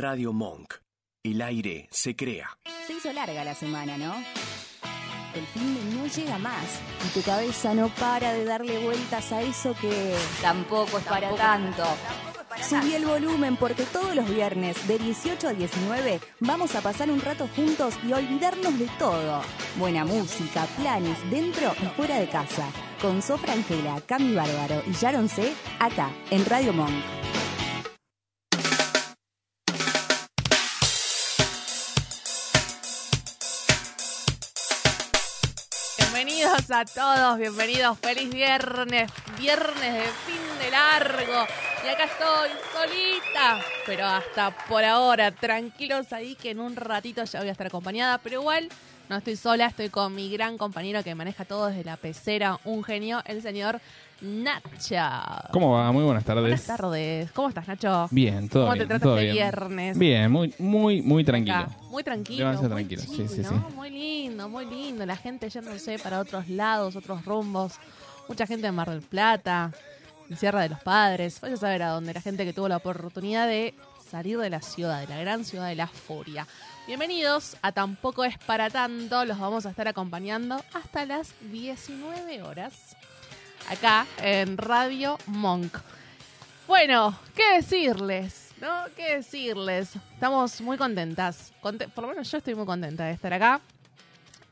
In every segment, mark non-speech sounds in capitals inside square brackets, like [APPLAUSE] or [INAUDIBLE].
Radio Monk. El aire se crea. Se hizo larga la semana, ¿no? El fin de no llega más y tu cabeza no para de darle vueltas a eso que tampoco es para tanto. Subí el volumen porque todos los viernes de 18 a 19 vamos a pasar un rato juntos y olvidarnos de todo. Buena música, planes dentro y fuera de casa. Con Sofra Angela, Cami Bárbaro y Sharon C. acá en Radio Monk. Bienvenidos a todos, bienvenidos, feliz viernes, viernes de fin de largo. Y acá estoy solita, pero hasta por ahora, tranquilos ahí que en un ratito ya voy a estar acompañada, pero igual no estoy sola, estoy con mi gran compañero que maneja todo desde la pecera, un genio, el señor Nacha. ¿Cómo va? Muy buenas tardes. Buenas tardes. ¿Cómo estás, Nacho? Bien, todo ¿Cómo bien. te tratas de bien. viernes? Bien, muy, muy, muy tranquilo. Acá. Muy tranquilo. Muy tranquilo, sí, chill, sí, ¿no? sí. Muy lindo, muy lindo. La gente yéndose para otros lados, otros rumbos. Mucha gente en Mar del Plata, en Sierra de los Padres. Vaya a saber a dónde. La gente que tuvo la oportunidad de salir de la ciudad, de la gran ciudad de la furia. Bienvenidos a Tampoco es para tanto. Los vamos a estar acompañando hasta las 19 horas. Acá en Radio Monk. Bueno, ¿qué decirles? ¿No? ¿Qué decirles? Estamos muy contentas. Conte- por lo menos yo estoy muy contenta de estar acá.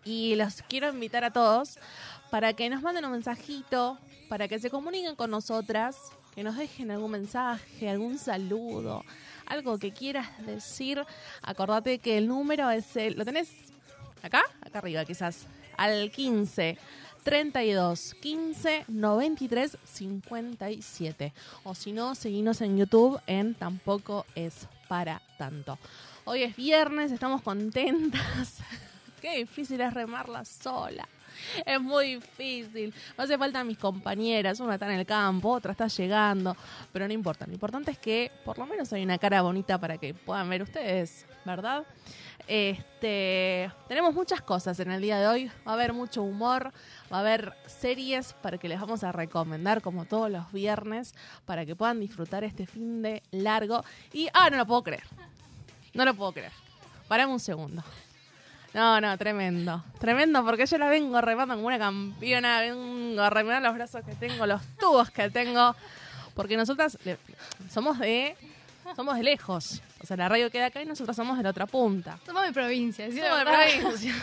Y los quiero invitar a todos para que nos manden un mensajito, para que se comuniquen con nosotras, que nos dejen algún mensaje, algún saludo, algo que quieras decir. Acordate que el número es el. ¿Lo tenés acá? Acá arriba, quizás. Al 15 32 15 93 57. O si no, seguinos en YouTube en Tampoco es para tanto. Hoy es viernes, estamos contentas. [LAUGHS] Qué difícil es remarla sola. [LAUGHS] Es muy difícil. Me hace falta mis compañeras. Una está en el campo, otra está llegando. Pero no importa. Lo importante es que por lo menos hay una cara bonita para que puedan ver ustedes, ¿verdad? Este, tenemos muchas cosas en el día de hoy. Va a haber mucho humor, va a haber series para que les vamos a recomendar como todos los viernes para que puedan disfrutar este fin de largo. Y, ah, no lo puedo creer. No lo puedo creer. Parame un segundo. No, no, tremendo. Tremendo porque yo la vengo remando como una campeona. Vengo a remar los brazos que tengo, los tubos que tengo. Porque nosotras le- somos de somos de lejos. O sea, la radio queda acá y nosotros somos de la otra punta. Somos de provincia, ¿sí? Somos de provincia.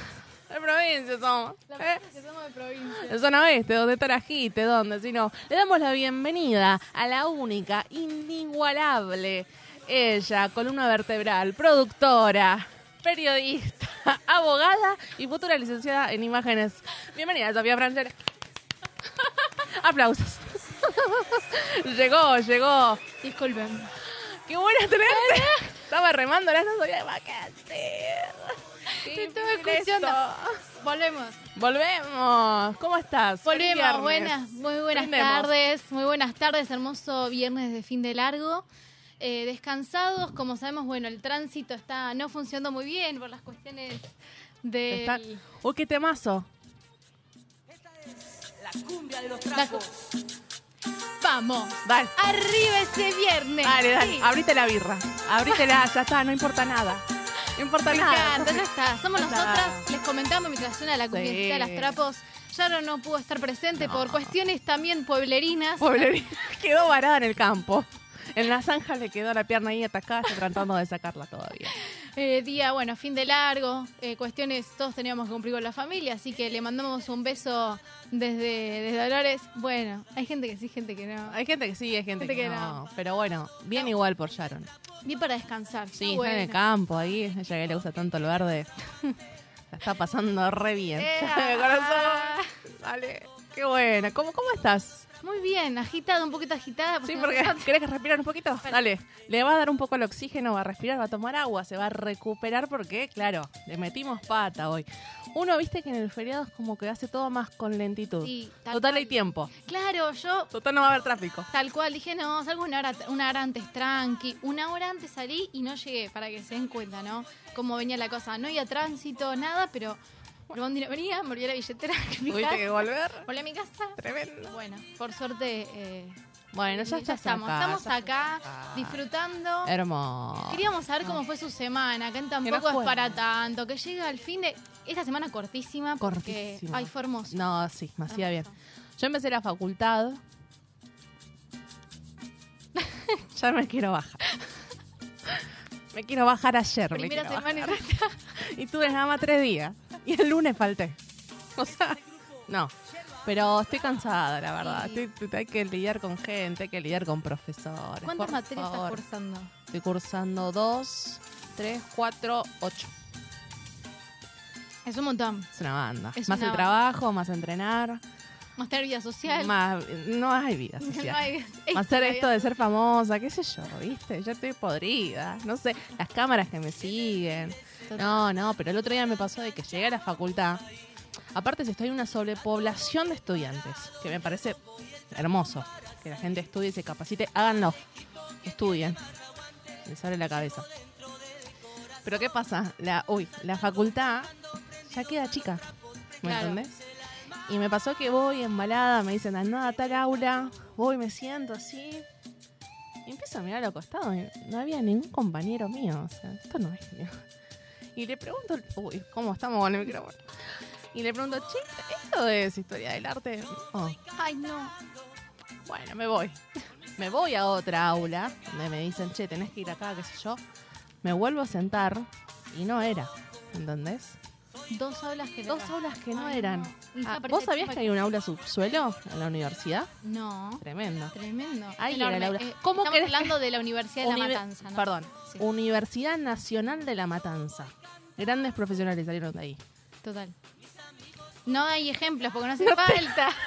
De provincia somos. La ¿eh? que somos de provincia. De zona oeste, donde está la jite, donde, si no. Le damos la bienvenida a la única, inigualable, ella, columna vertebral, productora, periodista, [LAUGHS] abogada y futura licenciada en imágenes. Bienvenida, Sofía Francera. [LAUGHS] Aplausos. [LAUGHS] llegó, llegó. Disculpen. Qué buena tenerte. Estaba remando, ahora no sabía más qué hacer. Te estaba escuchando. esto. Volvemos. Volvemos. ¿Cómo estás? Volvemos. Buenas, muy buenas tardes. Muy buenas tardes. Hermoso viernes de fin de largo. Eh, descansados, como sabemos, bueno, el tránsito está no funcionando muy bien por las cuestiones de Está- Uy, qué temazo. la cu- Vamos. Dale. Arriba ese viernes. Dale, dale. Sí. Abrite la birra. Abrítela, ya está, no importa nada. No importa Me nada. encanta, ya está. Somos Ya está. nosotras. Les comentamos mientras suena la cumbiecita de las trapos. Sharon no pudo estar presente por cuestiones también pueblerinas. Poblerina. [LAUGHS] Quedó varada en el campo. En la zanja le quedó la pierna ahí atacada, tratando de sacarla todavía. [LAUGHS] Eh, día, bueno, fin de largo, eh, cuestiones, todos teníamos que cumplir con la familia, así que le mandamos un beso desde, desde Dolores. Bueno, hay gente que sí, gente que no. Hay gente que sí, hay gente, Gente que, que no. no. Pero bueno, bien igual por Sharon. Bien para descansar. Sí, está en el bueno. campo ahí. Ella que le gusta tanto el verde. [LAUGHS] La está pasando re bien. [LAUGHS] De corazón. Dale. Qué buena. ¿Cómo, ¿Cómo estás? Muy bien, agitada, un poquito agitada. Sí, porque [LAUGHS] ¿querés que respirar un poquito? Dale, le va a dar un poco el oxígeno, va a respirar, va a tomar agua, se va a recuperar porque, claro, le metimos pata hoy. Uno, viste que en el feriado es como que hace todo más con lentitud. Sí, tal Total cual. hay tiempo. Claro, yo Total no va a haber tráfico. tal cual dije, no, salgo una hora, una hora antes tranqui. Una hora antes salí y no llegué, para que se den cuenta, ¿no? Cómo venía la cosa. No había tránsito, nada, pero no venía, me olvidé la billetera. mi Tuviste que volver. Volví a mi casa. Tremendo. Bueno, por suerte, eh, Bueno, ya, ya estamos. acá, estamos ya acá disfrutando. Hermoso. Queríamos saber cómo fue su semana, que tampoco es para tanto, que llega al fin de esta semana cortísima porque Cortísima. ay, fue hermoso. No, sí, me hacía bien. Yo empecé la facultad. [LAUGHS] ya me quiero bajar. Me quiero bajar ayer. me Primera quiero semana y bajar. [LAUGHS] Y tuve nada más tres días. Y el lunes falté. O sea, no. Pero estoy cansada, la verdad. Estoy- hay que lidiar con gente, hay que lidiar con profesores. ¿Cuántas materias estás cursando? Estoy cursando dos, tres, cuatro, ocho. Es un montón. Es una banda. Es más una el banda. trabajo, más entrenar. Más tener vida social. Más, no hay vida [LAUGHS] No social. Más [LAUGHS] hacer esto de ser famosa, qué sé yo, ¿viste? Yo estoy podrida. No sé, las cámaras que me siguen. No, no, pero el otro día me pasó de que llegué a la facultad. Aparte, si estoy en una sobrepoblación de estudiantes, que me parece hermoso. Que la gente estudie y se capacite. Háganlo. Estudien. Les abre la cabeza. Pero ¿qué pasa? La, uy, la facultad ya queda chica. ¿Me Claro. entendés? Y me pasó que voy embalada, me dicen, anda a tal aula, voy, me siento así. Y empiezo a mirar a los costados y no había ningún compañero mío. O sea, esto no es mío. Y le pregunto, uy, ¿cómo estamos con el micrófono? Y le pregunto, che, ¿esto es historia del arte? Oh, Ay, no. bueno, me voy. Me voy a otra aula donde me dicen, che, tenés que ir acá, qué sé yo. Me vuelvo a sentar y no era. ¿Entendés? Dos aulas que no Dos eran. aulas que no Ay, eran. Ah, parecía ¿Vos sabías chupa- que hay un aula subsuelo en la universidad? No. Tremendo. Tremendo. Ahí era el aula. Eh, ¿Cómo Estamos querés que- hablando de la Universidad de La Matanza, ¿no? Perdón. Sí, Universidad Nacional de La Matanza. Grandes profesionales salieron de ahí. total. No hay ejemplos porque no hace falta. [LAUGHS]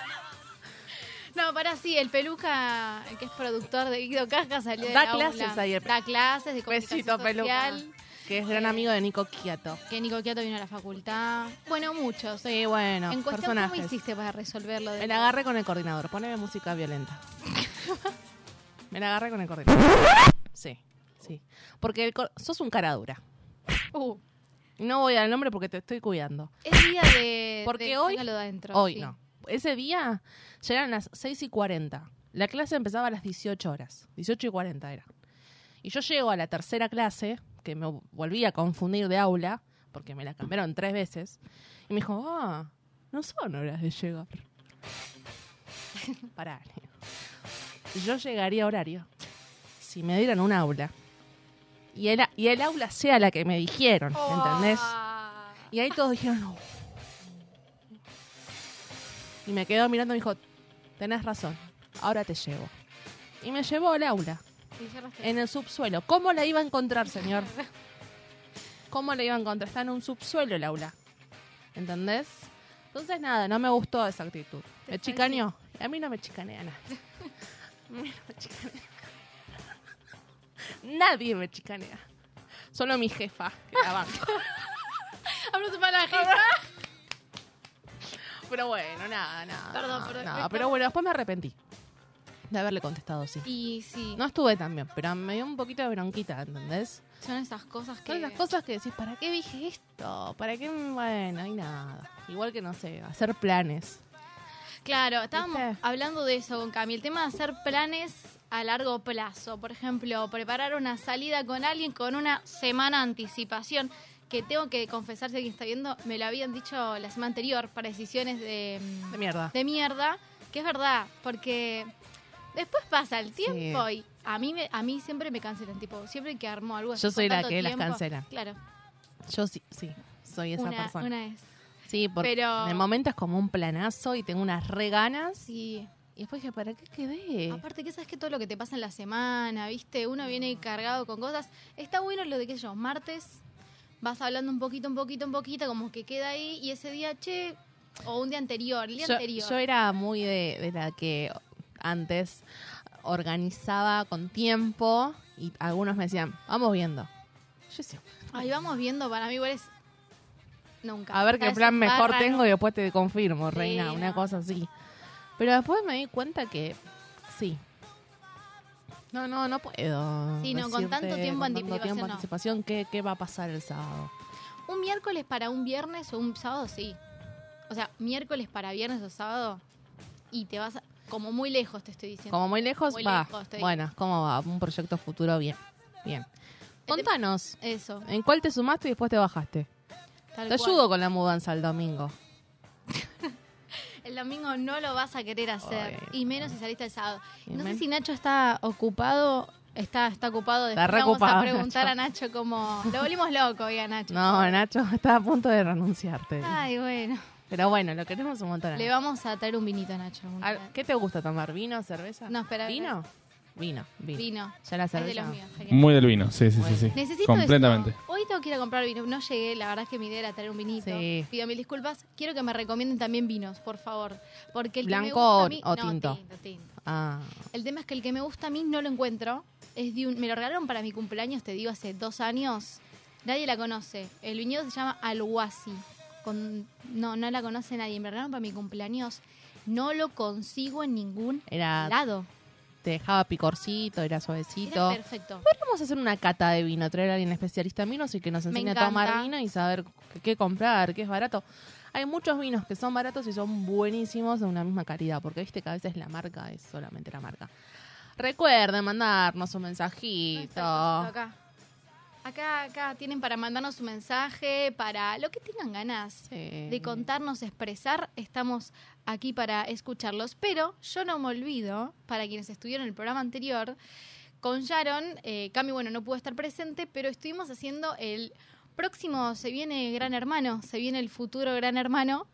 No, para sí, el peluca, que es productor de Guido Casca, salió de Da la clases aula. el- Da clases de comunicación Besito, peluca. social. Que es gran amigo de Nico Quiato. Que Nico Quiato vino a la facultad. Bueno, muchos. Sí, bueno, en cuestión, personajes. ¿cómo hiciste para resolverlo? de Me la agarré con el coordinador. Poneme música violenta. [LAUGHS] Me la agarré con el coordinador. Sí, sí. Porque el cor- sos un cara dura. Uh, No voy al nombre porque te estoy cuidando. es día de. Porque de- hoy- adentro, Hoy sí. no. Ese día llegaron las 6 y 40. La clase empezaba a las 18 horas. 18 y 40 era. Y yo llego a la tercera clase, que me volví a confundir de aula, porque me la cambiaron tres veces. Y me dijo, ah, no son horas de llegar. Pará. Yo llegaría a horario si me dieran un aula. Y el, y el aula sea la que me dijeron, ¿entendés? Ah. Y ahí todos dijeron, "No". Y me quedó mirando y me dijo, tenés razón, ahora te llevo. Y me llevó al aula. En el subsuelo. ¿Cómo la iba a encontrar, señor? ¿Cómo la iba a encontrar? Está en un subsuelo el aula. ¿Entendés? Entonces, nada, no me gustó esa actitud. Me chicaneó. A mí no me chicanea nadie. [LAUGHS] A mí no me chicanea. Nadie me chicanea. Solo mi jefa, que la banco. [LAUGHS] Aplausos para la jefa. Pero bueno, nada, nada. Perdón, nada, perdón, nada. Pero bueno, después me arrepentí de haberle contestado sí. Y sí, No estuve tan bien, pero me dio un poquito de bronquita, ¿entendés? son esas cosas que. Son esas cosas que decís, ¿para qué dije esto? ¿Para qué? Bueno, hay nada. Igual que, no sé, hacer planes. Claro, estábamos ¿Viste? hablando de eso con Cami. El tema de hacer planes a largo plazo. Por ejemplo, preparar una salida con alguien con una semana de anticipación. Que tengo que confesar, si alguien está viendo, me lo habían dicho la semana anterior para decisiones de, De mierda. de mierda. Que es verdad, porque después pasa el tiempo y a mí, me, a mí siempre me cancelan. Tipo, siempre que armo algo Yo soy la que las cancela. Claro, Yo sí, sí, soy esa una, persona. una es. Sí, porque Pero- en el momento es como un planazo y tengo unas re ganas. Sí. Y después dije, ¿para qué quedé? Aparte que sabes que todo lo que te pasa en la semana, ¿viste? Uno viene cargado con cosas. Está bueno lo de que yo, martes vas hablando un poquito, un poquito, un poquito, como que queda ahí y ese día, che, o un día anterior, el día yo, anterior. yo era muy de, de la que antes organizaba con tiempo y algunos me decían, vamos viendo. Yo decía, Ahí vamos viendo, para mí igual es nunca. a ver qué plan mejor tengo y después te confirmo, Sí, reina, una cosa así. Pero después me di cuenta que sí. No, no, no puedo. Sí, no, con tanto tiempo con anticipación, tiempo no. anticipación, ¿qué, qué va a pasar el sábado? Un miércoles para un viernes o un sábado, sí. O sea, miércoles para viernes o sábado y te vas a... como muy lejos te estoy diciendo. Como muy lejos, Muy va. lejos, bueno, ¿cómo va? Un proyecto futuro bien. Bien. Contanos, Eso. ¿en cuál te sumaste y después te bajaste? tal Te cual. ayudo con la mudanza el domingo. [LAUGHS] El domingo no lo vas a querer hacer. Y menos si saliste el sábado. Y No sé si Nacho está ocupado. Está, está ocupado. Está Después re vamos ocupado, a preguntar Nacho. a Nacho cómo... Lo volvimos loco hoy a Nacho. No, Nacho, estaba a punto de renunciarte. Ay, bueno. Pero bueno, lo queremos un montón. Le vamos a traer un vinito a Nacho. Al- ¿Qué te gusta tomar? ¿Vino, cerveza? No, espera. ¿Vino? Vino, vino. Vino. Ya la Es de cerveza. los míos. genial. Muy del vino, sí, sí, sí. sí. Necesito Completamente. esto. Hoy tengo que ir a comprar vino. No llegué, la verdad es que mi idea era traer un vinito. Sí. Pido mil disculpas. Quiero que me recomienden también vinos, por favor. Porque el que me ¿Blanco gusta a o- mí- o no, tinto? tinto, tinto. Ah, El tema es que el que me gusta a mí no lo encuentro. Es de un, me lo regalaron para mi cumpleaños, te digo, hace dos años. Nadie la conoce. El viñedo se llama Alhuasi. Con, no, no la conoce nadie. Me regalaron para mi cumpleaños. No lo consigo en ningún era, lado. te dejaba picorcito, era Era suavecito. perfecto. Podríamos hacer una cata de vino, traer a alguien especialista en vinos y que nos Me enseñe a encanta. tomar vino y saber qué, qué comprar, qué es barato. Hay muchos vinos que son baratos y son buenísimos de una misma calidad, porque viste que a veces la marca es solamente la marca. Recuerden mandarnos un mensajito. Acá. Acá, acá tienen para mandarnos un mensaje, para lo que tengan ganas Sí. de contarnos, expresar. Estamos aquí para escucharlos. Pero yo no me olvido, para quienes estuvieron en el programa anterior, con Sharon, eh, Cami, bueno, no pudo estar presente, pero estuvimos haciendo el próximo, se viene Gran Hermano, se viene el futuro Gran Hermano.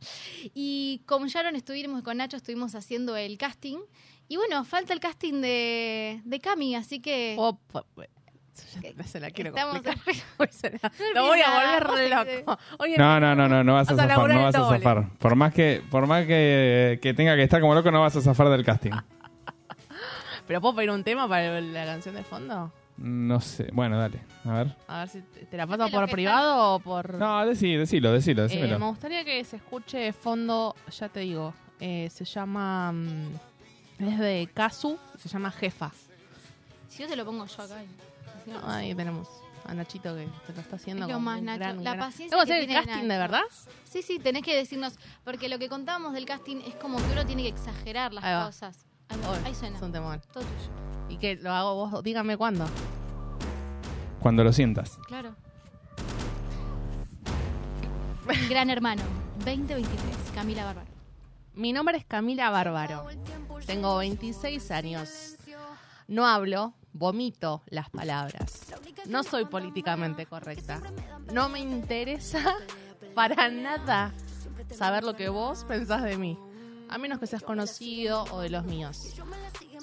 Y con Sharon estuvimos, con Nacho estuvimos haciendo el casting. Y bueno, falta el casting de, de Cami, así que... Oh, ya se la quiero Estamos complicar. [LAUGHS] [LAUGHS] Lo voy a volver loco. Oye, No, no, no, no, no vas a zafar, no vas a zafar. Por más que, por más que, que tenga que estar como loco, no vas a zafar del casting. [LAUGHS] ¿Pero puedo pedir un tema para la canción de fondo? No sé, bueno, dale, a ver. A ver si te, la paso por privado o por... No, decí, decilo, decilo, Eh, decímelo. me gustaría que se escuche de fondo, ya te digo, eh, se llama... mm, es de Kazu, se llama Jefa. Si yo te lo pongo yo acá. No- Ahí tenemos a Nachito que te lo está haciendo. Es lo como más, un Nacho. gran- un La gran- paciencia ¿Tengo que hacer el casting de verdad? Sí, sí, tenés que decirnos, porque lo que contábamos del casting es como que uno tiene que exagerar las Ahí cosas. Ahí, va, ahí suena. Es un temón. Todo tuyo. ¿Y qué? ¿Lo hago vos? Dígame cuándo. Cuando lo sientas. Claro. Gran Hermano, 2023, Camila Bárbaro. Mi nombre es Camila Bárbaro. Tengo 26 años. No hablo, vomito las palabras. No soy políticamente correcta. No me interesa [LAUGHS] para nada saber lo que vos pensás de mí. A menos que seas conocido o de los míos.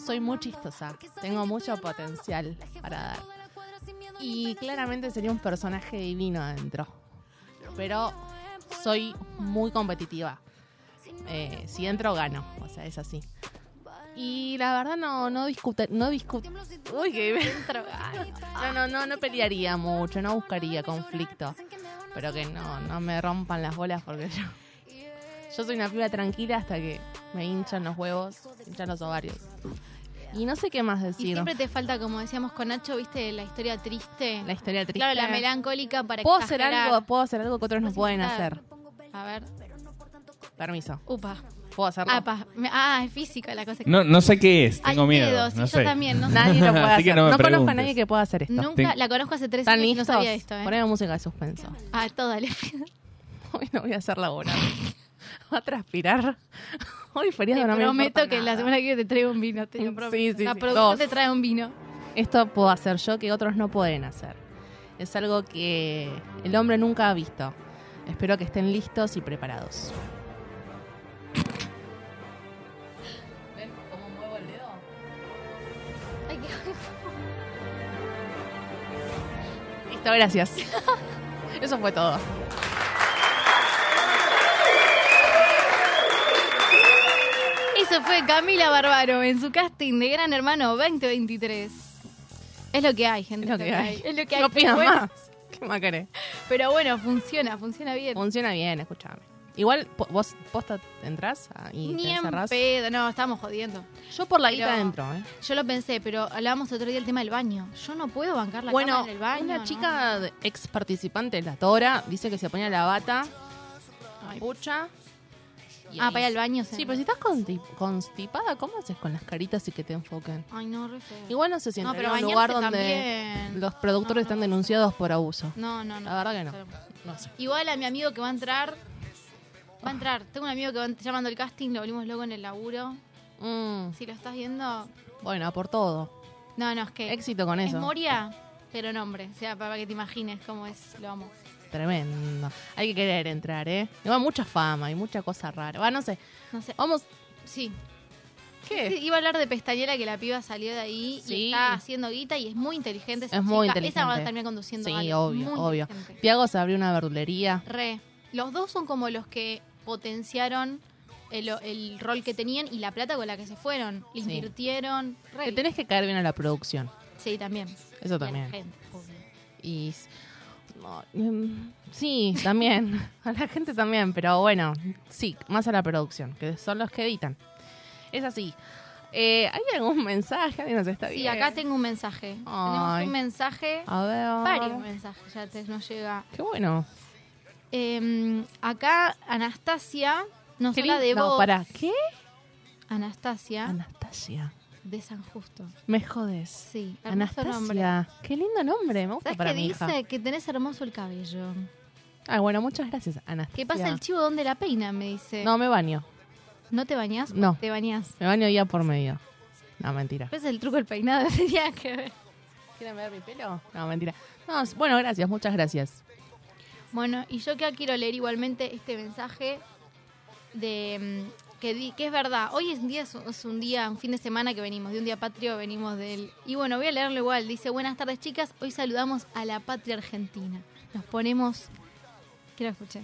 Soy muy chistosa. Tengo mucho potencial para dar. Y claramente sería un personaje divino adentro. Pero soy muy competitiva. Eh, si entro, gano. O sea, es así. Y la verdad no, no discute, no discute. Uy, que no, no, no, no pelearía mucho, no buscaría conflicto. Pero que no, no me rompan las bolas porque yo, yo soy una piba tranquila hasta que me hinchan los huevos, hinchan los ovarios. Y no sé qué más Y decir. siempre te falta, como decíamos con Nacho, viste, la historia triste. La historia triste. Claro, la melancólica para puedo hacer algo, puedo hacer algo que otros no Puedes pueden hacer. A ver. Permiso. Upa. ¿Puedo hacerlo? Ah, pa. Me- ah, es física la cosa. que- No, no sé qué es, tengo miedo. pedo, sí, no yo sé. también, no [LAUGHS] sé. Nadie lo puede Así hacer. no no me conozco a preguntes. nadie que pueda hacer esto. Nunca, Ten- la conozco hace tres ¿Están años y no listos? sabía esto, ¿eh? Poneme música de suspenso. Ah, toda le [LAUGHS] Hoy no voy a hacer laboral. Va a transpirar. [LAUGHS] Hoy feriado Te no me prometo importa que la nada. semana que viene te traigo un vino. Te lo Sí, prometo. sí, la sí. producción Dos. te trae un vino. Esto puedo hacer yo que otros no pueden hacer. Es algo que el hombre nunca ha visto. Espero que estén listos y preparados. Gracias. [LAUGHS] Eso fue todo. Eso fue Camila Bárbaro en su casting de Gran Hermano 2023. Es lo que hay, gente. Es lo que hay. Es lo que hay. No pidas más. [LAUGHS] ¿Qué más querés? Pero bueno, funciona, funciona bien. Funciona bien, escúchame. Igual, po- vos posta entrás ah, y Ni te en encerrás. pedo, no, estamos jodiendo. Yo por la Pero- guita entro, ¿eh? Yo lo pensé, pero hablábamos otro día del tema del baño. Yo no puedo bancar la bueno, cama en el baño. una ¿no? chica de- ex participante de la Tora dice que se ponía la bata, Ay, pucha, Y Ah, ahí- para ir al baño. Sí, pero si estás consti- constipada, ¿cómo haces con las caritas y que te enfoquen? Ay, no, re feo. Igual no sé si No, entraría pero a un lugar bañarse donde también. los productores No, están denunciados por abuso. No, no, no. La verdad que no. No sé. Igual a mi amigo que va a entrar. Va a entrar. Tengo un amigo que va llamando el casting, lo volvimos loco en el laburo. Mm, Si lo estás viendo. bueno, por todo. No, no, es que. Éxito con Es eso. Moria, pero nombre. O sea, para que te imagines cómo es. Lo amo. Tremendo. Hay que querer entrar, ¿eh? Igual mucha fama y mucha cosa rara. Va, no sé. No sé. Vamos. Sí. ¿Qué? Sí, Iba a hablar de Pestañera, que la piba salió de ahí Sí. y está haciendo guita y es muy inteligente. esa Es muy chica. Esa va a inteligente. terminar conduciendo Sí, algo. obvio, Muy obvio. inteligente. Piago se abrió una verdulería. Re. Los dos son como los que potenciaron el, el rol que tenían y la plata con la que se fueron. Le Sí. invirtieron. Re. Te tenés que caer bien a la producción. Sí, también. Eso Y también. gente. Y. no, mm, sí, también. [LAUGHS] a la gente también, pero bueno, sí, más a la producción, que son los que editan. Es así. Eh, ¿Hay algún mensaje? ¿Alguien nos está Sí, viendo? acá tengo un mensaje. Ay. Tenemos un mensaje. A ver. Varios mensajes ya te, nos llega. Qué bueno. Eh, acá Anastasia nos habla de vos. No, para ¿Qué? Anastasia Anastasia. de San Justo. Me jodes. Sí, nombre. Anastasia. Qué lindo nombre. Me gusta ¿Sabes para qué mi dice? hija. Que tenés hermoso el cabello. Ah, bueno, muchas gracias, Anastasia. ¿Qué pasa el chivo donde la peina? Me dice. No, me baño. ¿No te bañás? No. ¿Te bañás? Me baño día por medio. No, mentira. ¿Ves el truco del peinado? [LAUGHS] Tenía que ver. ¿Quieren ver mi pelo? No, mentira. No, bueno, gracias, muchas gracias. Bueno, y yo que quiero leer igualmente este mensaje de mm, que, di- que es verdad. Hoy es un día, un fin de semana que venimos, de un día patrio venimos del... Y bueno, voy a leerlo igual. Dice, buenas tardes chicas, hoy saludamos a la patria argentina. Nos ponemos, quiero escuchar,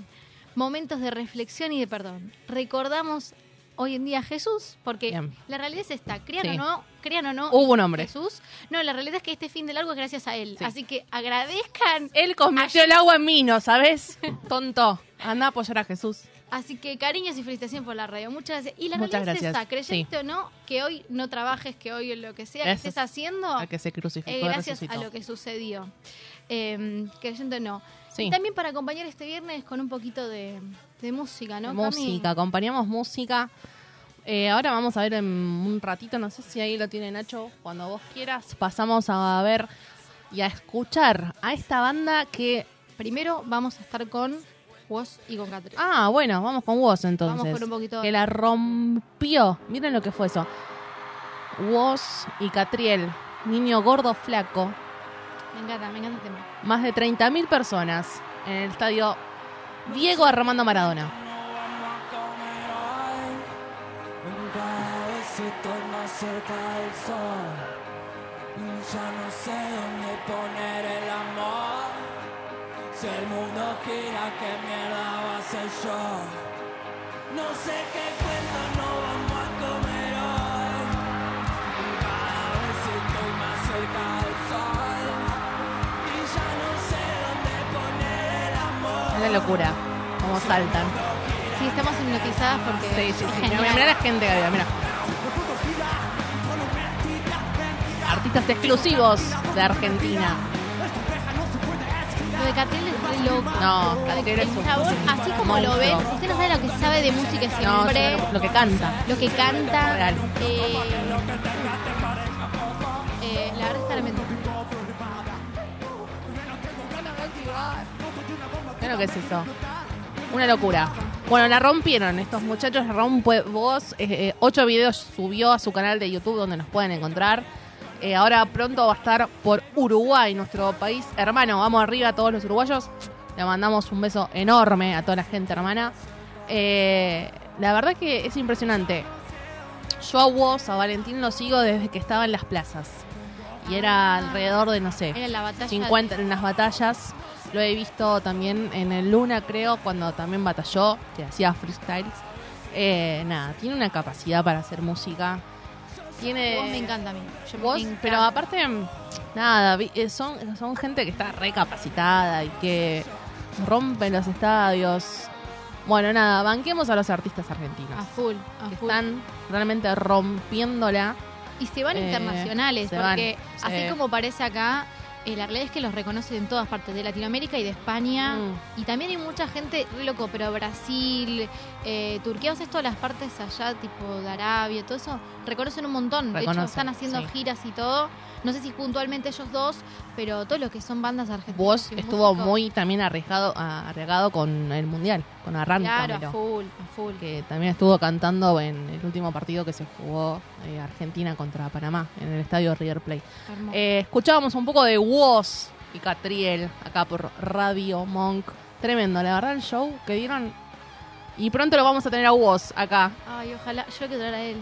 momentos de reflexión y de perdón. Recordamos hoy en día Jesús, porque Bien. la realidad es esta, crean Sí. o no, crean o no, Hubo un hombre. Jesús. No, la realidad es que este fin de largo es gracias a él. Sí. Así que agradezcan Él convirtió el agua en vino, ¿sabes? [LAUGHS] Tonto. Anda a apoyar a Jesús. Así que cariños y felicitación por la radio. Muchas gracias. Y la Muchas realidad gracias. es esa, creyente o no, que hoy no trabajes, que hoy lo que sea que estés es. haciendo, A que se crucificó eh, gracias resucitó. a lo que sucedió. Eh, creyente o no. Sí. Y también para acompañar este viernes con un poquito de, de música, ¿no? Cami? música, acompañamos música. Eh, ahora vamos a ver en un ratito, no sé si ahí lo tiene Nacho, cuando vos quieras, pasamos a ver y a escuchar a esta banda que... Primero vamos a estar con Woz y con Catriel. Ah, bueno, vamos con Woz entonces. Vamos con un poquito- Que la rompió. Miren lo que fue eso. Woz y Catriel, niño gordo flaco, Me encanta, me encanta el tema. más de 30.000 personas en el estadio Diego Armando Maradona. Cada vez estoy más locura, como saltan. Sí, estamos hipnotizadas porque Sí, sí. Mira, mira la gente que había, mira. Artistas exclusivos de Argentina. Lo de es re loco. No, es un chabón, así como lo ven, usted no sabe lo que sabe de música No, siempre. lo que canta. lo que canta. Real. Eh, lo que es eso. Una locura. Bueno, la rompieron estos muchachos. La rompe voz. Eh, eh, ocho videos subió a su canal de YouTube donde nos pueden encontrar. Eh, ahora pronto va a estar por Uruguay, nuestro país hermano. Vamos arriba a todos los uruguayos. Le mandamos un beso enorme a toda la gente hermana. Eh, la verdad que es impresionante. Yo a vos, a Valentín, lo sigo desde que estaba en las plazas. Y era alrededor de, no sé, Era la batalla. 50 en las batallas. Lo he visto también en el Luna, creo, cuando también batalló, que hacía freestyles. Eh, nada, tiene una capacidad para hacer música. Tiene. Vos me encanta a mí. Yo- Vos, encanta. pero aparte, nada, vi- eh, son, son gente que está recapacitada y que rompen los estadios. Bueno, nada, banquemos a los artistas argentinos. A full, a que full. están realmente rompiéndola. Y se van Eh, internacionales, se porque van, así sí. como parece acá, eh, la realidad es que los reconocen en todas partes de Latinoamérica y de España. Mm. Y también hay mucha gente, loco, pero Brasil, eh, Turquía, o sea, todas las partes allá, tipo de Arabia, todo eso, reconocen un montón. de hecho, están haciendo sí. giras y todo. No sé si puntualmente ellos dos, pero todo lo que son bandas argentinas. Vos estuvo muy también arriesgado, a- arriesgado con el Mundial, con Arranca. Claro, a full, a full. que también estuvo cantando en el último partido que se jugó eh, Argentina contra Panamá en el estadio River Plate. Eh, escuchábamos un poco de Woz y Catriel acá por Radio Monk. Tremendo, la verdad el show que dieron. Y pronto lo vamos a tener a Woz acá, Ay, ojalá, yo quiero traer a él.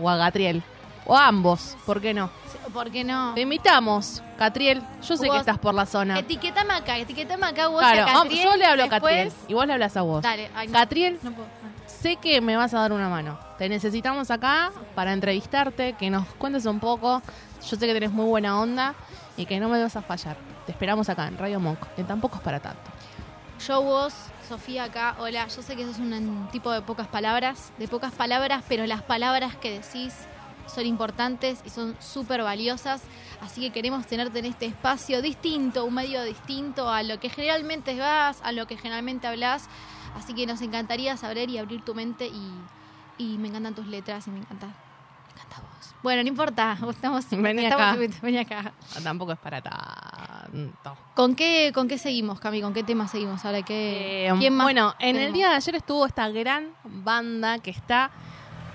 o a Catriel. O ambos, ¿por qué no? ¿Por qué no? Te invitamos, Catriel. Yo sé que estás por la zona. Etiquetame acá, etiquetame acá vos Claro, a vamos, Catriel, yo le hablo a después- Catriel y vos le hablas a vos. Dale, ay, no. Catriel, No puedo. sé que me vas a dar una mano. Te necesitamos acá para entrevistarte, que nos cuentes un poco. Yo sé que tenés muy buena onda y que no me vas a fallar. Te esperamos acá en Radio Monk, que tampoco es para tanto. Yo vos, Sofía acá, hola, yo sé que sos un tipo de pocas palabras, de pocas palabras, pero las palabras que decís son importantes y son súper valiosas, así que queremos tenerte en este espacio distinto, un medio distinto a lo que generalmente vas, a lo que generalmente hablas, así que nos encantaría saber y abrir tu mente y, y me encantan tus letras y me encanta, me encanta vos. Bueno, no importa, [LAUGHS] estamos, Vení estamos acá. vení acá. Tampoco es para tanto. ¿Con qué, ¿Con qué seguimos, Cami? ¿Con qué tema seguimos ahora? ¿Qué, Eh, ¿Quién más? Bueno, en el día de ayer estuvo esta gran banda que está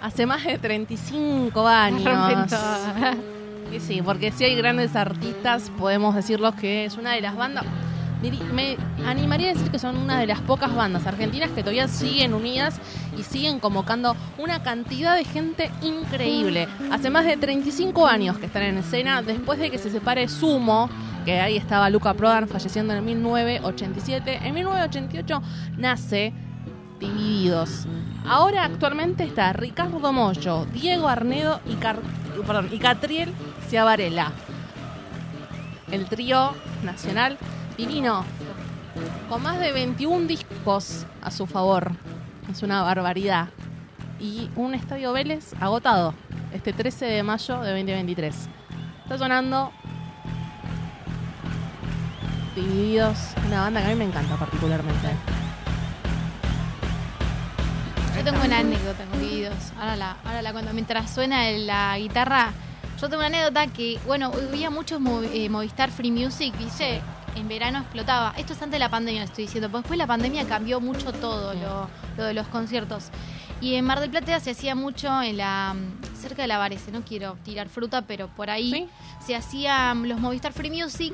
hace más de 35 años. [LAUGHS] Y sí, porque si hay grandes artistas, podemos decirlos que es una de las bandas. Me animaría a decir que son una de las pocas bandas argentinas que todavía siguen unidas y siguen convocando una cantidad de gente increíble. Hace más de 35 años que están en escena, después de que se separe Sumo, que ahí estaba Luca Prodan falleciendo en 1987. En 1988 nace Divididos. Ahora actualmente está Ricardo Mollo, Diego Arnedo y, Car- perdón, y Catriel Ciavarela. El trío nacional divino, con más de 21 discos a su favor. Es una barbaridad. Y un estadio Vélez agotado este 13 de mayo de 2023. Está sonando Divididos, una banda que a mí me encanta particularmente. Yo tengo una anécdota con Divididos. Ahora la, ahora la cuento. Mientras suena la guitarra, yo tengo una anécdota que, bueno, había muchos Movi- eh, Movistar Free Music, ¿viste? En verano explotaba. Esto es antes de la pandemia, estoy diciendo. porque Después la pandemia cambió mucho todo lo, lo de los conciertos. Y en Mar del Plata se hacía mucho en la cerca de la Varese. No quiero tirar fruta, pero por ahí ¿Sí? se hacían los Movistar Free Music.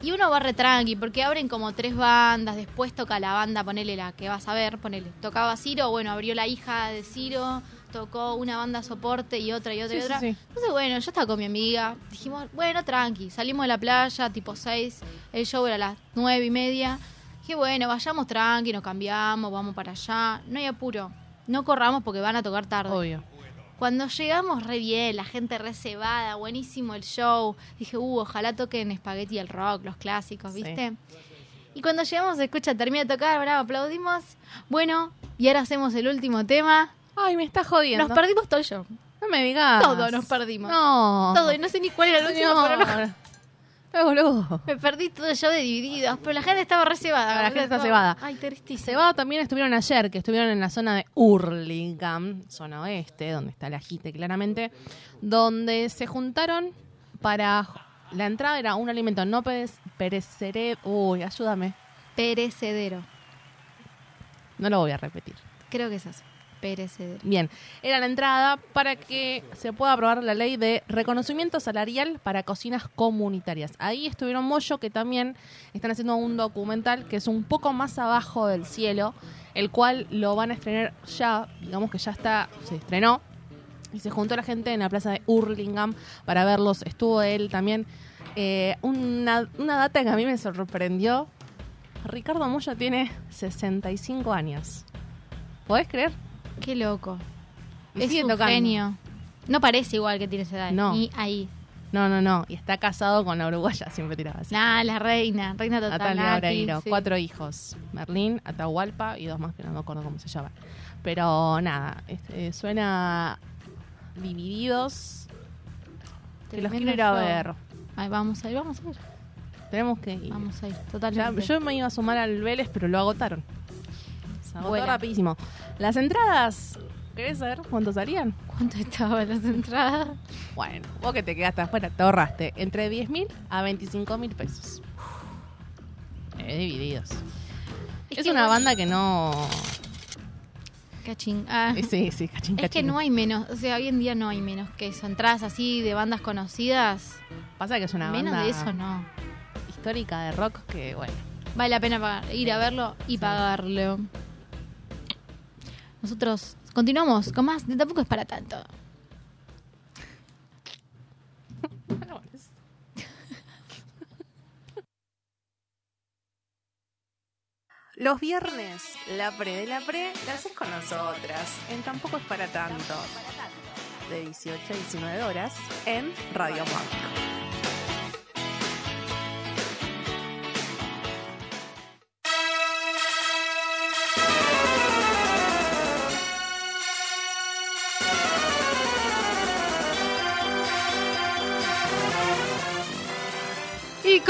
Y uno va re tranqui, porque abren como tres bandas, después toca la banda, ponele la que vas a ver, ponele. Tocaba Ciro, bueno, abrió la hija de Ciro, tocó una banda soporte y otra y otra Sí, y sí, otra. sí. Entonces, bueno, yo estaba con mi amiga, dijimos, bueno, tranqui, salimos de la playa, tipo 6, el show era a las nueve y media. Dije, bueno, vayamos tranqui, nos cambiamos, vamos para allá, no hay apuro. No corramos porque van a tocar tarde. Obvio. Cuando llegamos re bien, la gente re cebada, buenísimo el show. Dije, uh, ojalá toquen Spaghetti el rock, los clásicos, Sí. ¿viste? Y cuando llegamos, escucha, termina de tocar, bravo, aplaudimos. Bueno, y ahora hacemos el último tema. Ay, me está jodiendo. Nos perdimos todo el show. No me digas. Todo nos perdimos. No. Todo, y no sé ni cuál era el último, No. pero no- Eh, boludo. me perdí todo show de divididos. Pero la gente estaba re cebada. La gente está cebada. Ay, tristísimo. Cebado también estuvieron ayer, que estuvieron en la zona de Hurlingham, zona oeste, donde está la JITE claramente, donde se juntaron para... La entrada era un alimento no perec- pereceré... Uy, ayúdame. Perecedero. No lo voy a repetir. Creo que es eso. Bien, era la entrada para que se pueda aprobar la ley de reconocimiento salarial para cocinas comunitarias. Ahí estuvieron Moyo, que también están haciendo un documental que es un poco más abajo del cielo, el cual lo van a estrenar ya, digamos que ya está, se estrenó, y se juntó la gente en la plaza de Hurlingham para verlos. Estuvo él también. Eh, una, una data que a mí me sorprendió. Ricardo Moyo tiene 65 años. ¿Podés creer? Qué loco. Y es un tocando. genio. No parece igual que tiene esa edad. No. Ni ahí. No, no, no. Y está casado con la uruguaya, siempre tiraba así. Nah, la reina. Reina total. Natalia Oreiro. sí. Cuatro hijos. Merlín, Atahualpa y dos más que no me acuerdo cómo se llaman. Pero nada, este, suena divididos. Que los quiero ir a ver. Ay, vamos a ir, vamos a ir. Tenemos que ir. Vamos a ir, Ya, totalmente. yo me iba a sumar al Vélez, pero lo agotaron. Agotó Vuela. rapidísimo. Las entradas, ¿querés saber cuánto salían? ¿Cuánto estaban las entradas? Bueno, vos que te quedaste afuera, te ahorraste entre 10 mil a 25 mil pesos. Eh, divididos. Es, que una vos- banda que no... Cachín. Ah. eh, Sí, sí, cachín, Es que cachín. no hay menos, o sea, hoy en día no hay menos que eso. Entradas así de bandas conocidas, Pasa que es una menos banda de eso no. histórica de rock que, bueno... Vale la pena pagar- ir a verlo y pagarlo. Nosotros continuamos con más, tampoco es para tanto. [LAUGHS] Los viernes, la pre de la pre, la haces con nosotras. En Tampoco es para tanto. De 18 a 19 horas en Radio Monk.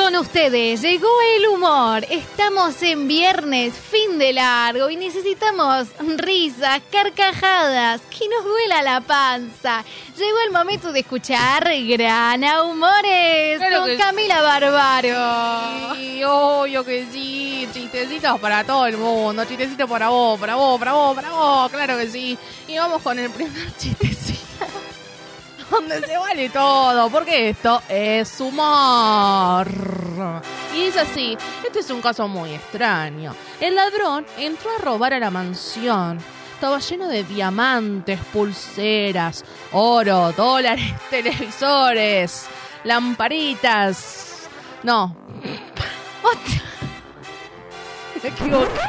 Con ustedes llegó el humor. Estamos en viernes, fin de largo y necesitamos risas, carcajadas, que nos duela la panza. Llegó el momento de escuchar Grana Humores Claro con Camila Barbaro. Y obvio que sí, chistecitos para todo el mundo, chistecitos para vos, para vos, para vos, para vos, claro que sí. Y vamos con el primer [LAUGHS] chistecito. Donde se vale todo, porque esto es humor. Y dice así, este es un caso muy extraño. El ladrón entró a robar a la mansión. Estaba lleno de diamantes, pulseras, oro, dólares, [LAUGHS] televisores, lamparitas. No. [LAUGHS] Me equivoqué.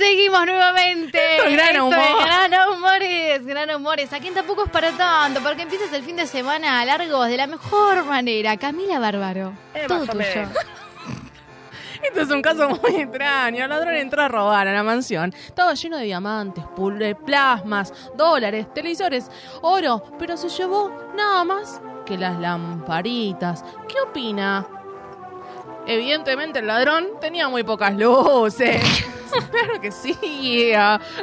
Seguimos nuevamente. [LAUGHS] Esto es Gran Esto Humor. es Gran Humores, Gran Humores. Aquí tampoco es para tanto, porque empiezas el fin de semana largo de la mejor manera. Camila Bárbaro. todo tuyo. [LAUGHS] Esto es un caso muy extraño. El ladrón entró a robar a la mansión. Estaba lleno de diamantes, eh, plasmas, dólares, televisores, oro, pero se llevó nada más que las lamparitas. ¿Qué opina? Evidentemente el ladrón tenía muy pocas luces. [LAUGHS] [LAUGHS] claro que sí.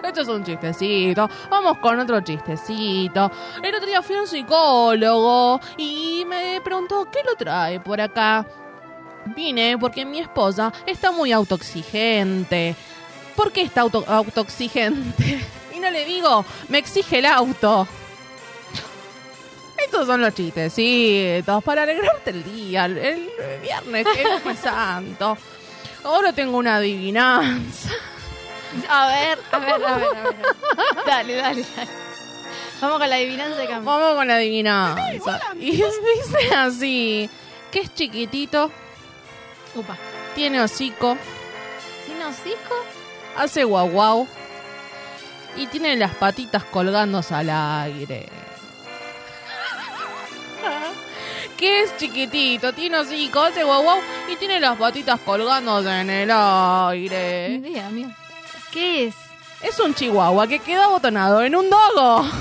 Esto es un chistecito. Vamos con otro chistecito. El otro día fui a un psicólogo y me preguntó qué lo trae por acá. Vine porque mi esposa está muy autoexigente. ¿Por qué está auto autoexigente? [LAUGHS] Y no le digo, me exige el auto. [LAUGHS] Estos son los chistecitos para alegrarte el día, el, el viernes, que es santo. Ahora tengo una adivinanza. A ver, a ver, a ver, a ver. Dale, dale, dale. Vamos con la adivinanza de Camila. Vamos con la adivinanza. Y dice así, que es chiquitito, Upa. tiene hocico, ¿Sin hocico? hace guau guau y tiene las patitas colgándose al aire. Que es chiquitito, tiene hocico, hace guau guau y tiene las patitas colgándose en el aire. idea, mía. ¿Qué es? Es un chihuahua que queda abotonado en un dogo. [LAUGHS]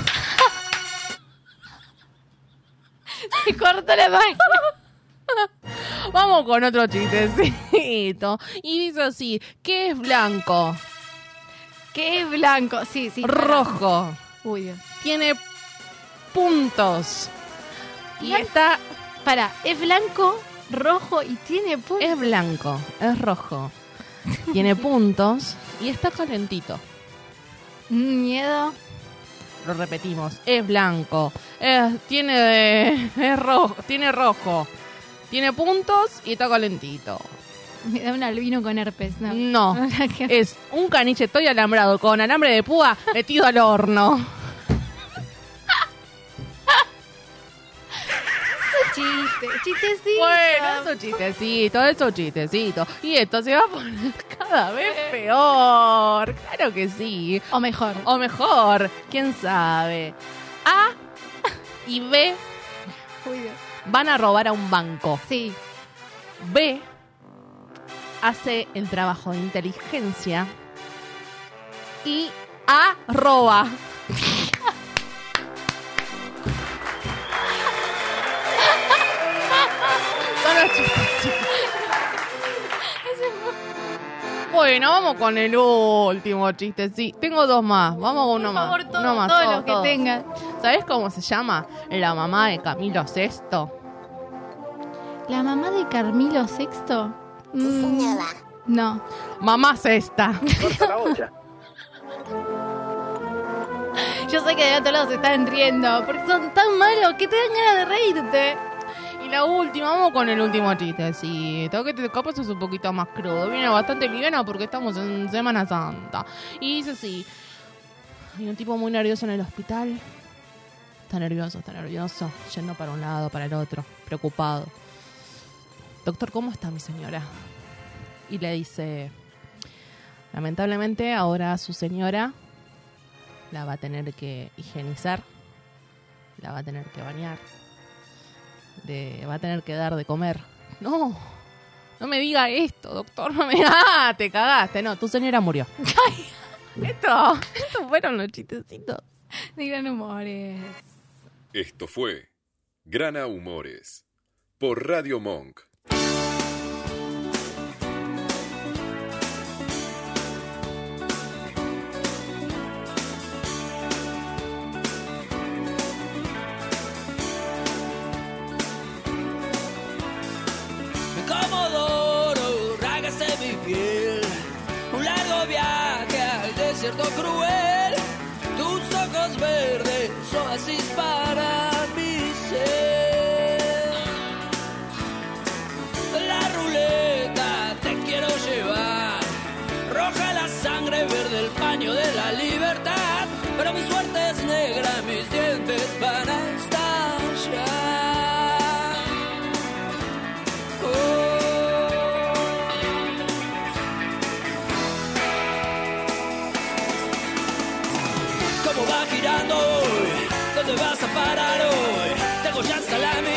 Se corta la mano. [LAUGHS] Vamos con otro chistecito. Y dice así, ¿qué es blanco? ¿Qué es blanco? Sí, sí. Rojo. Uy, Dios. Tiene puntos. Y está Para, es blanco, rojo y tiene puntos. Es blanco, es rojo. Tiene [LAUGHS] puntos y está calentito. Miedo. Lo repetimos, es blanco, es, tiene, [LAUGHS] es rojo, tiene rojo, tiene puntos y está calentito. Me da un albino con herpes. No. No, [LAUGHS] es un caniche estoy alambrado con alambre de púa metido al horno. Chiste, chistecito. Bueno, eso chistecito, eso chistecito. Y esto se va a poner [LAUGHS] cada vez peor. Claro que sí. O mejor. O mejor, quién sabe. A y B van a robar a un banco. Sí. B hace el trabajo de inteligencia. Y A roba. [LAUGHS] Bueno, vamos con el último chiste. Sí, tengo dos más. Vamos con uno Por más. favor, todo, uno más, todo todos, lo que todos. tengan. ¿Sabes cómo se llama la mamá de Camilo VI? ¿La mamá de Carmilo VI? Mm, no. Mamá Cesta. Yo sé que de otro lado se están riendo, porque son tan malos que te dan ganas de reírte. La última, vamos con el último chiste. Sí, tengo que te capaz es un poquito más crudo. Viene bastante liviano porque estamos en Semana Santa. Y dice así: Hay un tipo muy nervioso en el hospital. Está nervioso, está nervioso. Yendo para un lado, para el otro. Preocupado. Doctor, ¿cómo está mi señora? Y le dice: Lamentablemente, ahora su señora la va a tener que higienizar. La va a tener que bañar le va a tener que dar de comer. No, no me diga esto, doctor, no me... [LAUGHS] ¡Ah, te cagaste! No, tu señora murió. [LAUGHS] esto, estos fueron los chistecitos. De gran humores. Esto fue Grana Humores por Radio Monk. Desierto cruel. Tus ojos verdes, oasis para Tengo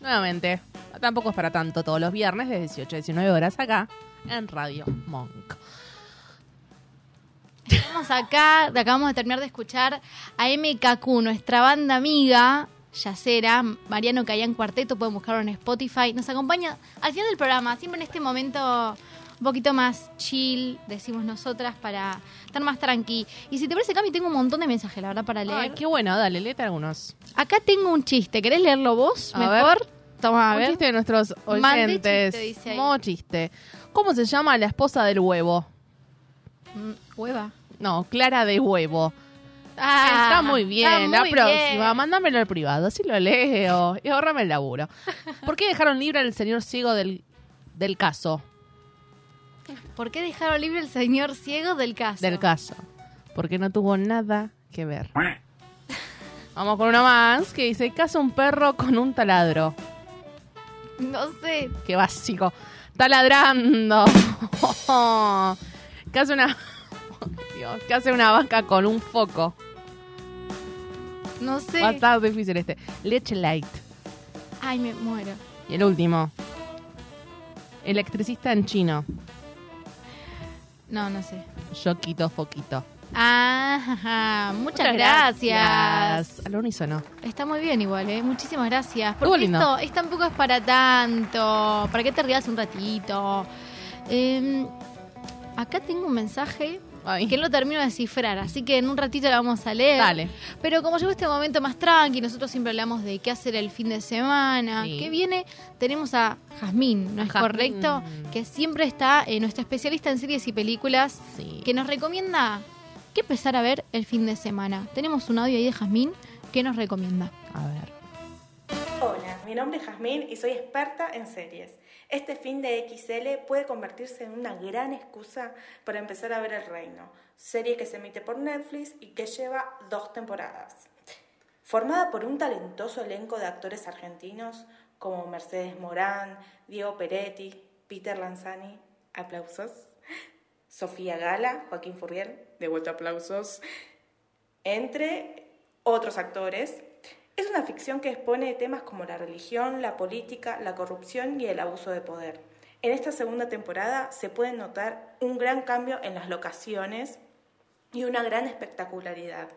Nuevamente. Tampoco es para tanto todos los viernes de 18 a 19 horas acá en Radio Monk. Estamos acá, acabamos de terminar de escuchar a MKQ, nuestra banda amiga, Yacera, Mariano Cayán Cuarteto, pueden buscarlo en Spotify. Nos acompaña al final del programa, siempre en este momento un poquito más chill, decimos nosotras, para estar más tranqui. Y si te parece, Cami, tengo un montón de mensajes, la verdad, para leer. Ay, qué bueno, dale, léete algunos. Acá tengo un chiste, ¿querés leerlo vos? A mejor. Toma, a Un ver. chiste de nuestros oyentes. chiste. Modo chiste. ¿Cómo se llama la esposa del huevo? Mm, Hueva. No, Clara de huevo. Ah, está muy bien. está la próxima, bien. mándamelo al privado, así lo leo. Y ahorrame el laburo. [LAUGHS] ¿Por qué dejaron libre al señor ciego del, del caso? ¿Por qué dejaron libre el señor ciego del caso? Del caso. Porque no tuvo nada que ver. Vamos con uno más que dice, caza un perro con un taladro. No sé. Qué básico. Está ladrando. ¿Qué [LAUGHS] hace una... [LAUGHS] Dios, ¿qué hace una vaca con un foco? No sé. Va a estar difícil este. Leche light. Ay, me muero. Y el último. Electricista en chino. No, no sé. Yo quito foquito. Ah, ajá. muchas, gracias. Al unísono. Está muy bien igual, ¿eh? Muchísimas gracias. Porque lindo. esto es tampoco es para tanto. ¿Para qué te rías un ratito? Eh, acá tengo un mensaje Ay. que no lo termino de descifrar, así que en un ratito lo vamos a leer. Dale. Pero como llegó este momento más tranqui, nosotros siempre hablamos de qué hacer el fin de semana, Sí. que viene, tenemos a Jazmín, ¿no es Jazmín. correcto? Que siempre está eh, nuestra especialista en series y películas, Sí. que nos recomienda qué empezar a ver el fin de semana. Tenemos un audio ahí de Jazmín que nos recomienda. A ver. Hola, mi nombre es Jazmín y soy experta en series. Este fin de XL puede convertirse en una gran excusa para empezar a ver El Reino, serie que se emite por Netflix y que lleva dos temporadas. Formada por un talentoso elenco de actores argentinos como Mercedes Morán, Diego Peretti, Peter Lanzani, aplausos, Sofía Gala, Joaquín Furrier, de vuelta aplausos, entre otros actores. Es una ficción que expone temas como la religión, la política, la corrupción y el abuso de poder. En esta segunda temporada se puede notar un gran cambio en las locaciones y una gran espectacularidad,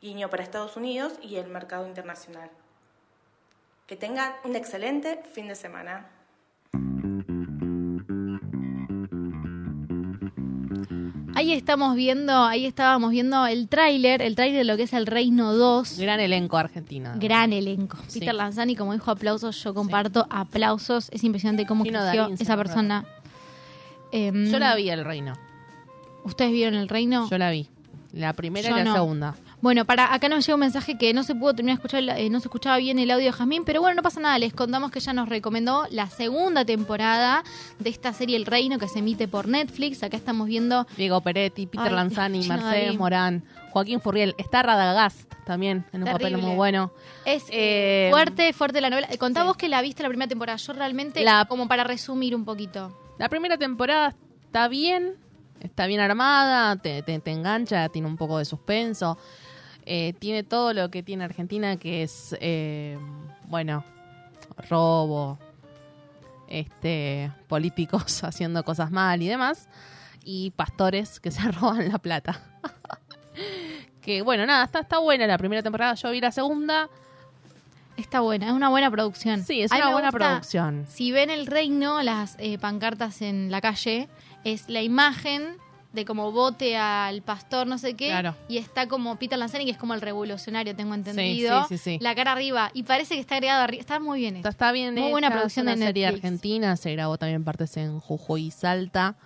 guiño para Estados Unidos y el mercado internacional. Que tengan un excelente fin de semana. Ahí estamos viendo, ahí estábamos viendo el tráiler, el tráiler de lo que es El Reino 2. Gran elenco argentino. Gran elenco. Sí. Peter Lanzani, como dijo, aplausos. Yo comparto aplausos. Es impresionante cómo Gino creció Darín, se esa persona. Em, Yo la vi el reino. ¿Ustedes vieron el reino? Yo la vi. La primera Yo y la no. segunda. Bueno, para acá nos llega un mensaje que no se pudo terminar de escuchar, eh, no se escuchaba bien el audio de Jazmín, pero bueno, no pasa nada. Les contamos que ella nos recomendó la segunda temporada de esta serie El Reino que se emite por Netflix. Acá estamos viendo. Diego Peretti, Peter Ay, Lanzani, [LAUGHS] Darín. Morán, Joaquín Furriel. Está Radagast también en un papel muy bueno. Es Eh, fuerte, fuerte la novela. Contá sí. vos que la viste la primera temporada. Yo realmente, La- como para resumir un poquito. La primera temporada está bien, está bien armada, te, te- te engancha, tiene un poco de suspenso. Eh, tiene todo lo que tiene Argentina, que es, eh, bueno, robo, este, políticos [LAUGHS] haciendo cosas mal y demás, y pastores que se [LAUGHS] roban la plata. [LAUGHS] que bueno, nada, está, está buena la primera temporada, yo vi la segunda. Está buena, es una buena producción. Sí, es una buena gusta- producción. Si ven el reino, las eh, pancartas en la calle, es la imagen de como vote al pastor, no sé qué, Claro. y está como Peter Lanzani, que es como el revolucionario, tengo entendido, sí, sí, sí. la cara arriba, y parece que está agregado arriba, está muy bien Está, hecho. está bien Muy hecha, buena producción de serie argentina, se grabó también partes en Jujuy y Salta.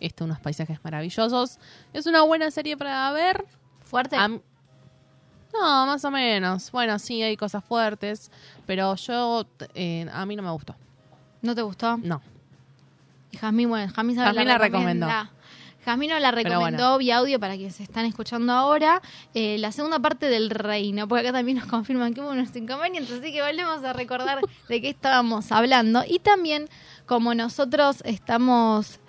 este, unos paisajes maravillosos. Es una buena serie para ver. ¿Fuerte? No, más o menos. Bueno, sí, hay cosas fuertes, pero yo, eh, a mí no me gustó. ¿No te gustó? No. Y Jazmín, bueno, Jazmín sabe Jazmín la recomendó. recomienda. Jazmín nos la recomendó bueno. vía audio para quienes están escuchando ahora. eh, la segunda parte del reino, porque acá también nos confirman que hubo unos inconvenientes, así que volvemos a recordar [LAUGHS] de qué estábamos hablando. Y también, como nosotros estamos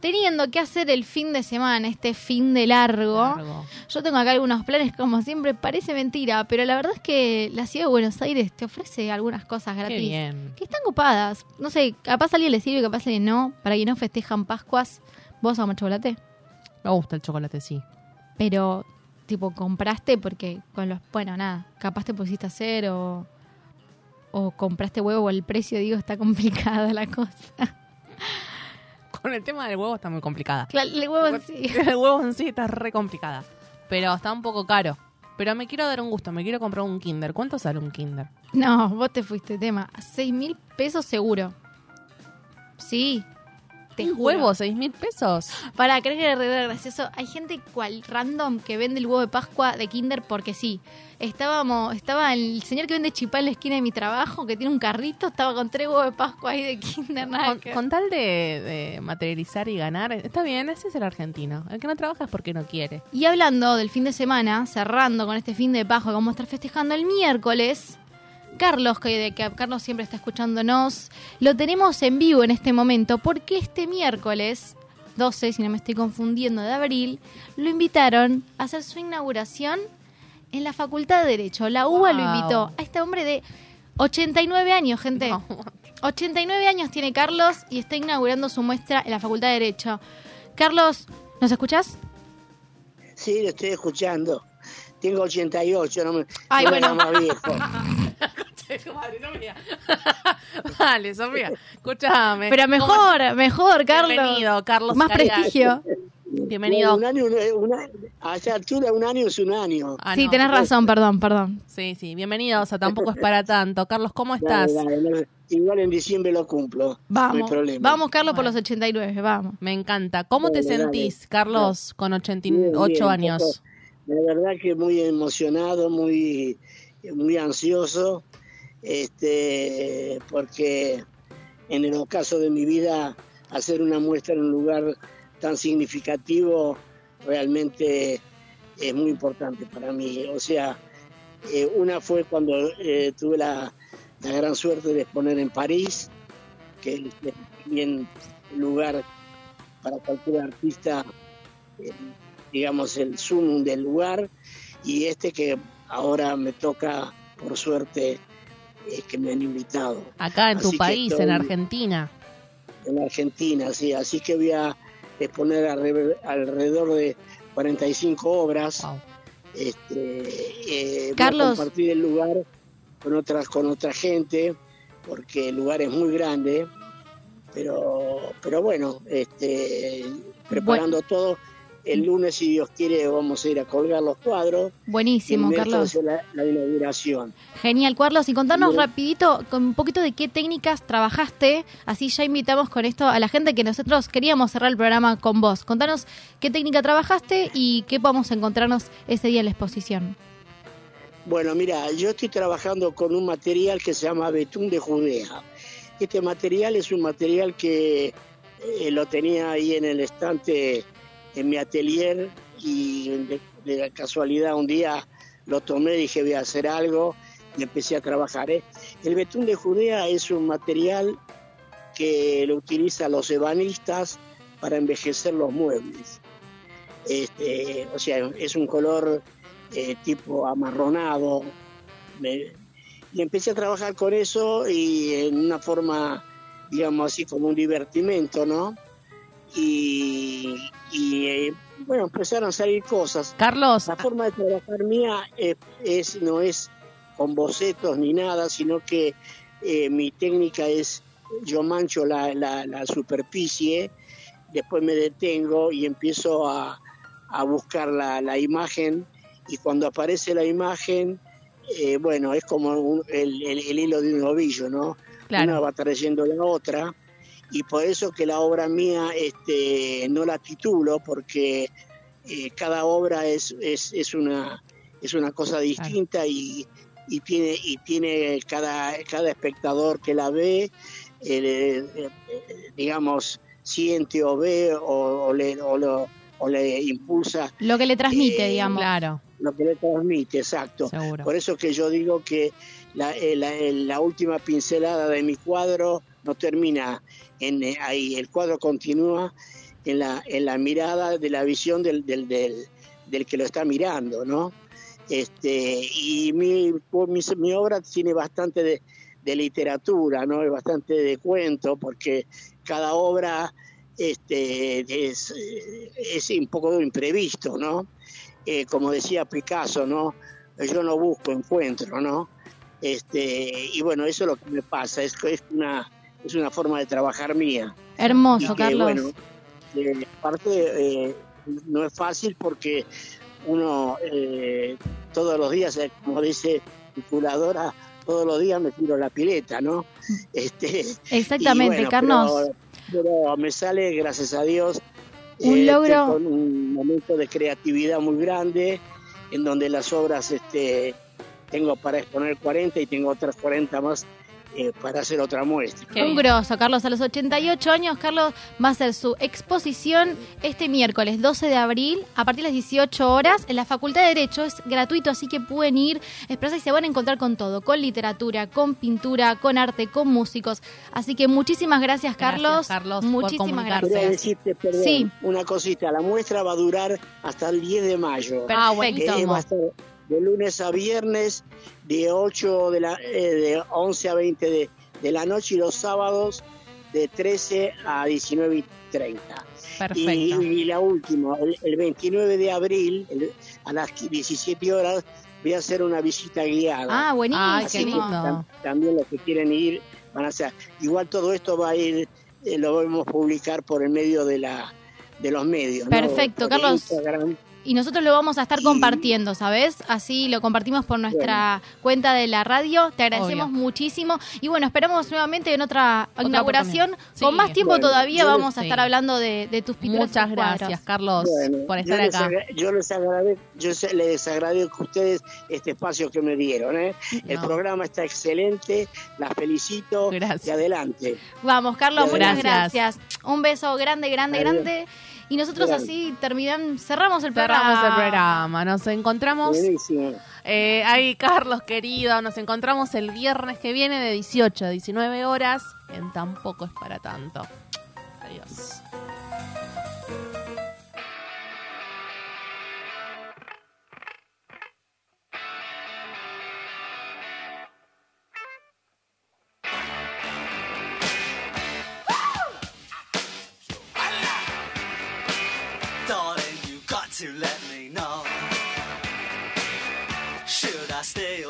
teniendo que hacer el fin de semana, este fin de largo, Largo. yo tengo acá algunos planes, como siempre, parece mentira, pero la verdad es que la ciudad de Buenos Aires te ofrece algunas cosas gratis. Bien. Que están copadas. No sé, capaz a alguien le sirve, capaz a alguien no. Para que no festejan Pascuas, vos amas chocolate. Me gusta el chocolate, sí. Pero, tipo, compraste porque con los. Bueno, nada, capaz te pusiste a hacer o. O compraste huevo o el precio, digo, está [LAUGHS] complicada la cosa. Con el tema del huevo está muy complicada. Claro, el huevo en sí. [LAUGHS] El huevo en sí está re complicada. Pero está un poco caro. Pero me quiero dar un gusto, me quiero comprar un Kinder. ¿Cuánto sale un Kinder? No, vos te fuiste, tema. Seis mil pesos seguro. Sí. Te ¿Un juro. huevo? ¿Seis mil pesos? Para, ¿crees que es re gracioso? Hay gente cual random que vende el huevo de Pascua de Kinder porque sí. Estábamos, estaba el señor que vende chipá en la esquina de mi trabajo, que tiene un carrito, estaba con tres huevos de Pascua ahí de Kinder, nada Con, que- con tal de, de materializar y ganar, está bien, ese es el argentino. El que no trabaja es porque no quiere. Y hablando del fin de semana, cerrando con este fin de Pascua, que vamos a estar festejando el miércoles, Carlos, que, de que Carlos siempre está escuchándonos, lo tenemos en vivo en este momento, porque este miércoles 12, si no me estoy confundiendo, de abril, lo invitaron a hacer su inauguración en la Facultad de Derecho. La UBA lo invitó a este hombre de 89 años, gente. No. 89 años tiene Carlos y está inaugurando su muestra en la Facultad de Derecho. Carlos, ¿nos escuchás? Sí, lo estoy escuchando. Tengo 88, no me, Ay, no me bueno. haga más viejo. [LAUGHS] Madre, [LAUGHS] Sofía. Escúchame. Pero mejor, mejor, Carlos. Bienvenido, Carlos. Más prestigio. Bienvenido. Un año, una- a esa altura, un año es un año. Ah, sí, no. tenés razón, perdón, perdón. Sí, sí, bienvenidos a Tampoco es para tanto. Carlos, ¿cómo estás? Dale, dale, no- igual en diciembre lo cumplo. No hay Vamos, problema. vamos, Carlos, por los 89, vamos. Me encanta. ¿Cómo te Dale, sentís, Carlos, con Bien, 88 bien, años? Coco. La verdad que muy emocionado, muy, muy ansioso, este, porque en el ocaso de mi vida hacer una muestra en un lugar tan significativo realmente es muy importante para mí. O sea, eh, una fue cuando eh, tuve la, la gran suerte de exponer en París, que es bien lugar para cualquier artista eh, digamos, el sumum del lugar y este que ahora me toca, por suerte, eh, que me han invitado Acá en tu Así país, estoy- en Argentina. en Argentina, sí, así que voy a exponer alre- alrededor de 45 obras. Wow. Este, eh, voy a Carlos. compartir el lugar con otras con otra gente porque el lugar es muy grande pero pero bueno este preparando todo el lunes si Dios quiere vamos a ir a colgar los cuadros Buenísimo, y Carlos. la, la inauguración Genial, Carlos. Y contanos Bien. rapidito, con un poquito de qué técnicas trabajaste. Así ya invitamos con esto a la gente que nosotros queríamos cerrar el programa con vos. Contanos qué técnica trabajaste y qué podemos encontrarnos ese día en la exposición. Bueno, mira, yo estoy trabajando con un material que se llama betún de Judea. Este material es un material que eh, lo tenía ahí en el estante en mi atelier y de, casualidad un día lo tomé, dije voy a hacer algo y empecé a trabajar. ¿eh? El betún de Judea es un material que lo utilizan los ebanistas para envejecer los muebles. Este, o sea, es un color eh, tipo amarronado. Y empecé a trabajar con eso y en una forma, digamos así, como un divertimento, ¿no? Y, y, eh, bueno, empezaron a salir cosas. Carlos, La forma de trabajar mía eh, es, no es con bocetos ni nada, sino que eh, mi técnica es, yo mancho la, la- la superficie, después me detengo y empiezo a, a buscar la, la imagen y cuando aparece la imagen, eh, bueno, es como un- el, el- el hilo de un ovillo, ¿no? claro. Una va trayendo la otra y por eso que la obra mía este, no la titulo, porque eh, cada obra es, es, es, una, es una cosa distinta y, y tiene, y tiene cada, cada espectador que la ve, eh, eh, digamos, siente o ve o, le, o, lo, o le impulsa. Lo que le transmite, Eh, digamos. Claro. Lo que le transmite, exacto. Seguro. Por eso que yo digo que la, eh, la- la última pincelada de mi cuadro no termina en, eh, ahí, el cuadro continúa en la, en la mirada de la visión del, del, del, que lo está mirando, ¿no? Este, y mi, mi obra tiene bastante de, de literatura, ¿no? Es bastante de cuento, porque cada obra este, es, eh, es un poco imprevisto, ¿no? Eh, como decía Picasso, ¿no? Yo no busco encuentro, ¿no? Este, y bueno, eso es lo que me pasa, es, es una, es una forma de trabajar mía. Hermoso, que, Carlos. bueno, eh, aparte, eh, no es fácil porque uno eh, todos los días, eh, como dice mi curadora, todos los días me tiro la pileta, ¿no? [LAUGHS] Este, Exactamente, bueno, Carlos. Pero, pero me sale, gracias a Dios, Un este, logro. con un momento de creatividad muy grande, en donde las obras este, tengo para exponer 40 y tengo otras 40 más eh, para hacer otra muestra. Un grosso, Carlos. A los 88 años, Carlos va a hacer su exposición este miércoles 12 de abril a partir de las 18 horas en la Facultad de Derecho. Es gratuito, así que pueden ir, expresar y se van a encontrar con todo, con literatura, con pintura, con arte, con músicos. Así que muchísimas gracias, Carlos. Gracias, Carlos, muchísimas. Quería gracias. decirte, perdón, Sí. una cosita, la muestra va a durar hasta el 10 de mayo. Perfecto. Buenísimo. va a estar de lunes a viernes, de 8 de la, eh, de 11 a 20 de, de la noche y los sábados de 13 a 19 y 30. Perfecto. Y, y la última, el, el 29 de abril, el- a las 17 horas, voy a hacer una visita guiada. Ah, buenísimo. Ay, qué lindo. tam- también los que quieren ir van a hacer. Igual todo esto va a ir, eh, lo vamos a publicar por el medio de la de los medios. ¿no? Perfecto, Por Carlos. Instagram. Y nosotros lo vamos a estar compartiendo, ¿sabes? Así lo compartimos por nuestra cuenta de la radio. Te agradecemos Obvio. muchísimo. Y bueno, esperamos nuevamente en otra, Otra inauguración. Con más tiempo Bueno, todavía yo vamos a sí. estar hablando de, de tus pinturas. Muchas cuadros. gracias, Carlos, Bueno, por yo estar les acá. yo les agradezco, yo les agradezco a ustedes este espacio que me dieron. ¿eh? El programa está excelente, las felicito Gracias. y adelante. Vamos, Carlos, muchas Gracias. gracias. Un beso grande, grande, Adiós. grande. Y nosotros así terminan, cerramos el programa. Cerramos el programa. Nos encontramos. Buenísimo. Eh, ahí, Carlos, querido, nos encontramos el viernes que viene de 18 a 19 horas en Tampoco es para tanto. Adiós.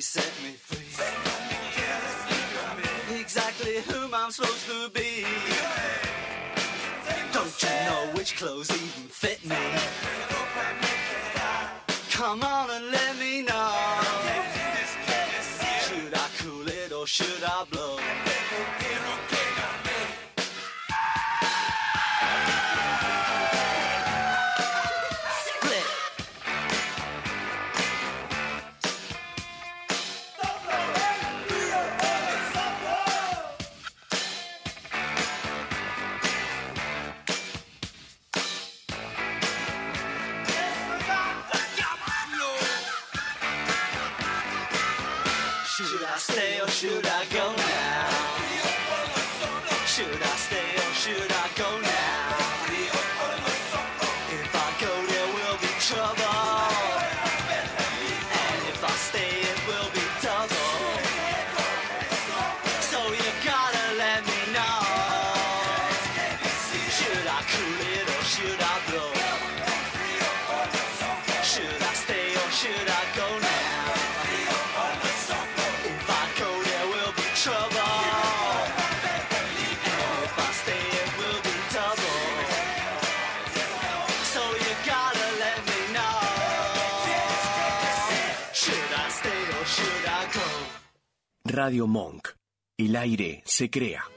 Set me free. Exactly whom I'm supposed to be. Don't you know which clothes even fit me? Se crea.